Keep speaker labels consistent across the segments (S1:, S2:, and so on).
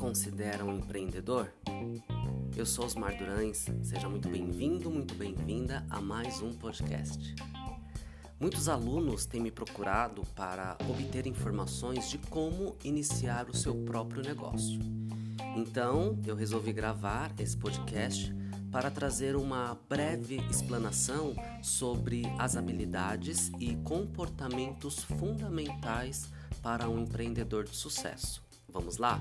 S1: considera um empreendedor? Eu sou Osmar Durães, seja muito bem-vindo, muito bem-vinda a mais um podcast. Muitos alunos têm me procurado para obter informações de como iniciar o seu próprio negócio. Então, eu resolvi gravar esse podcast para trazer uma breve explanação sobre as habilidades e comportamentos fundamentais para um empreendedor de sucesso. Vamos lá?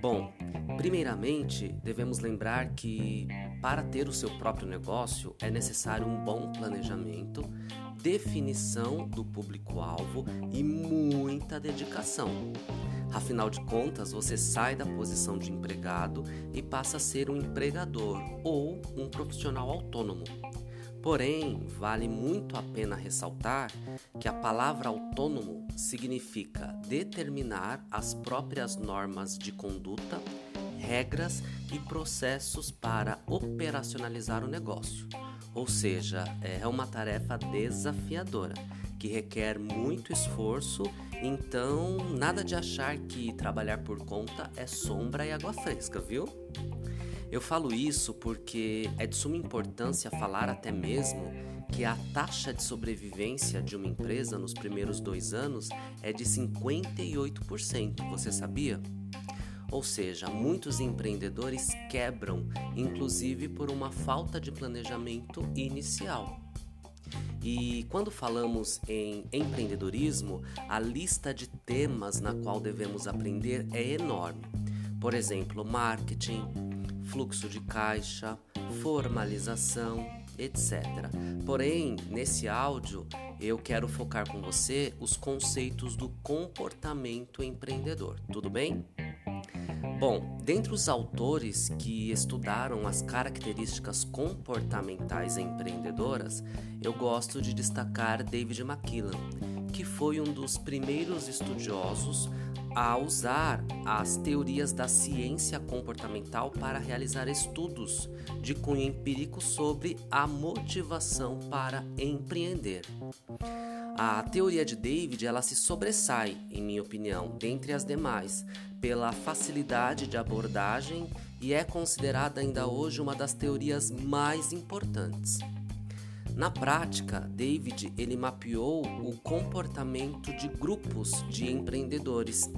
S1: Bom, primeiramente devemos lembrar que para ter o seu próprio negócio é necessário um bom planejamento, definição do público-alvo e muita dedicação. Afinal de contas, você sai da posição de empregado e passa a ser um empregador ou um profissional autônomo. Porém, vale muito a pena ressaltar que a palavra autônomo significa determinar as próprias normas de conduta, regras e processos para operacionalizar o negócio. Ou seja, é uma tarefa desafiadora que requer muito esforço, então nada de achar que trabalhar por conta é sombra e água fresca, viu? Eu falo isso porque é de suma importância falar até mesmo que a taxa de sobrevivência de uma empresa nos primeiros dois anos é de 58%. Você sabia? Ou seja, muitos empreendedores quebram, inclusive por uma falta de planejamento inicial. E quando falamos em empreendedorismo, a lista de temas na qual devemos aprender é enorme. Por exemplo, marketing, fluxo de caixa, formalização, etc. Porém, nesse áudio, eu quero focar com você os conceitos do comportamento empreendedor, tudo bem? Bom, dentre os autores que estudaram as características comportamentais empreendedoras, eu gosto de destacar David McKillan, que foi um dos primeiros estudiosos a usar as teorias da ciência comportamental para realizar estudos de cunho empírico sobre a motivação para empreender. A teoria de David ela se sobressai, em minha opinião, dentre as demais, pela facilidade de abordagem e é considerada ainda hoje uma das teorias mais importantes. Na prática, David ele mapeou o comportamento de grupos de empreendedores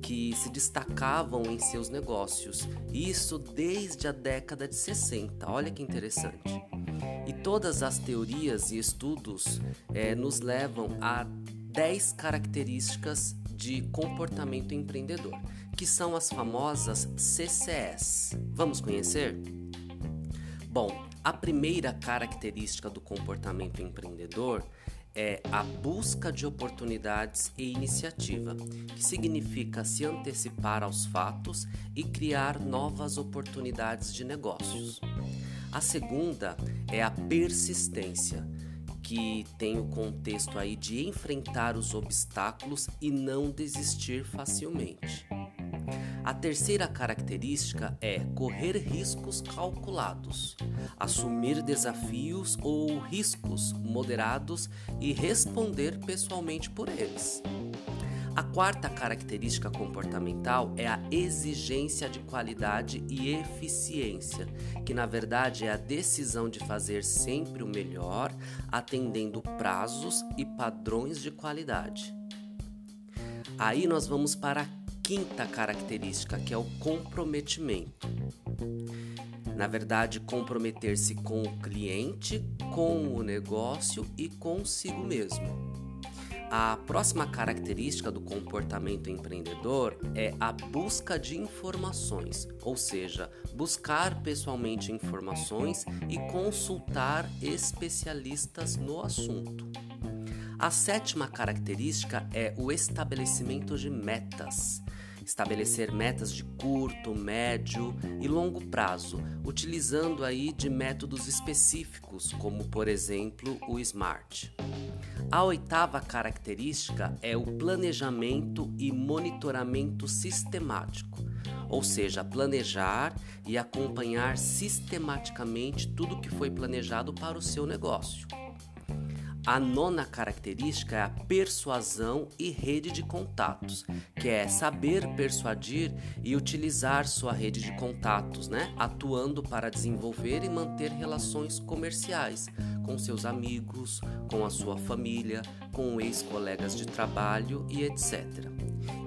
S1: que se destacavam em seus negócios, isso desde a década de 60. Olha que interessante. E todas as teorias e estudos é, nos levam a 10 características de comportamento empreendedor, que são as famosas CCS. Vamos conhecer? Bom, a primeira característica do comportamento empreendedor é a busca de oportunidades e iniciativa, que significa se antecipar aos fatos e criar novas oportunidades de negócios. A segunda é a persistência, que tem o contexto aí de enfrentar os obstáculos e não desistir facilmente. A terceira característica é correr riscos calculados, assumir desafios ou riscos moderados e responder pessoalmente por eles. A quarta característica comportamental é a exigência de qualidade e eficiência, que na verdade é a decisão de fazer sempre o melhor, atendendo prazos e padrões de qualidade. Aí nós vamos para a quinta característica, que é o comprometimento. Na verdade, comprometer-se com o cliente, com o negócio e consigo mesmo. A próxima característica do comportamento empreendedor é a busca de informações, ou seja, buscar pessoalmente informações e consultar especialistas no assunto. A sétima característica é o estabelecimento de metas estabelecer metas de curto, médio e longo prazo, utilizando aí de métodos específicos, como por exemplo o SMART. A oitava característica é o planejamento e monitoramento sistemático, ou seja, planejar e acompanhar sistematicamente tudo que foi planejado para o seu negócio. A nona característica é a persuasão e rede de contatos, que é saber persuadir e utilizar sua rede de contatos, né? atuando para desenvolver e manter relações comerciais com seus amigos, com a sua família, com ex-colegas de trabalho e etc.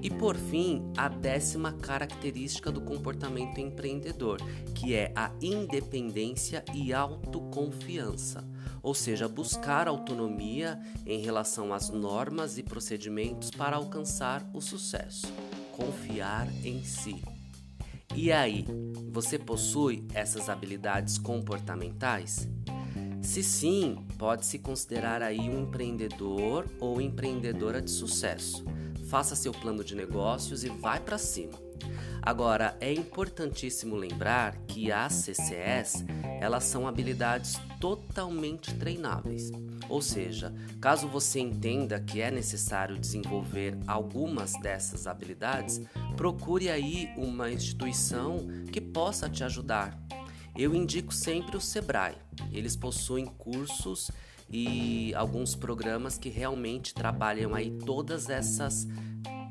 S1: E por fim, a décima característica do comportamento empreendedor, que é a independência e autoconfiança ou seja, buscar autonomia em relação às normas e procedimentos para alcançar o sucesso, confiar em si. E aí, você possui essas habilidades comportamentais? Se sim, pode se considerar aí um empreendedor ou empreendedora de sucesso. Faça seu plano de negócios e vai para cima. Agora, é importantíssimo lembrar que as CCS, elas são habilidades totalmente treináveis. Ou seja, caso você entenda que é necessário desenvolver algumas dessas habilidades, procure aí uma instituição que possa te ajudar. Eu indico sempre o Sebrae. Eles possuem cursos e alguns programas que realmente trabalham aí todas essas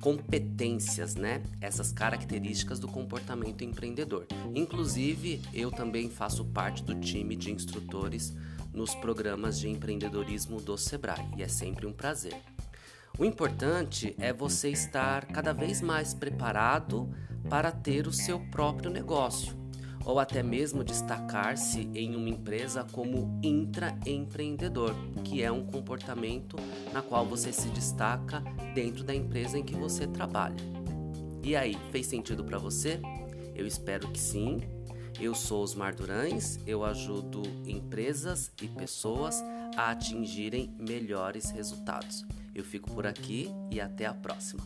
S1: competências, né? Essas características do comportamento empreendedor. Inclusive, eu também faço parte do time de instrutores nos programas de empreendedorismo do Sebrae e é sempre um prazer. O importante é você estar cada vez mais preparado para ter o seu próprio negócio ou até mesmo destacar-se em uma empresa como intraempreendedor, que é um comportamento na qual você se destaca dentro da empresa em que você trabalha. E aí, fez sentido para você? Eu espero que sim. Eu sou Osmar Durães, eu ajudo empresas e pessoas a atingirem melhores resultados. Eu fico por aqui e até a próxima.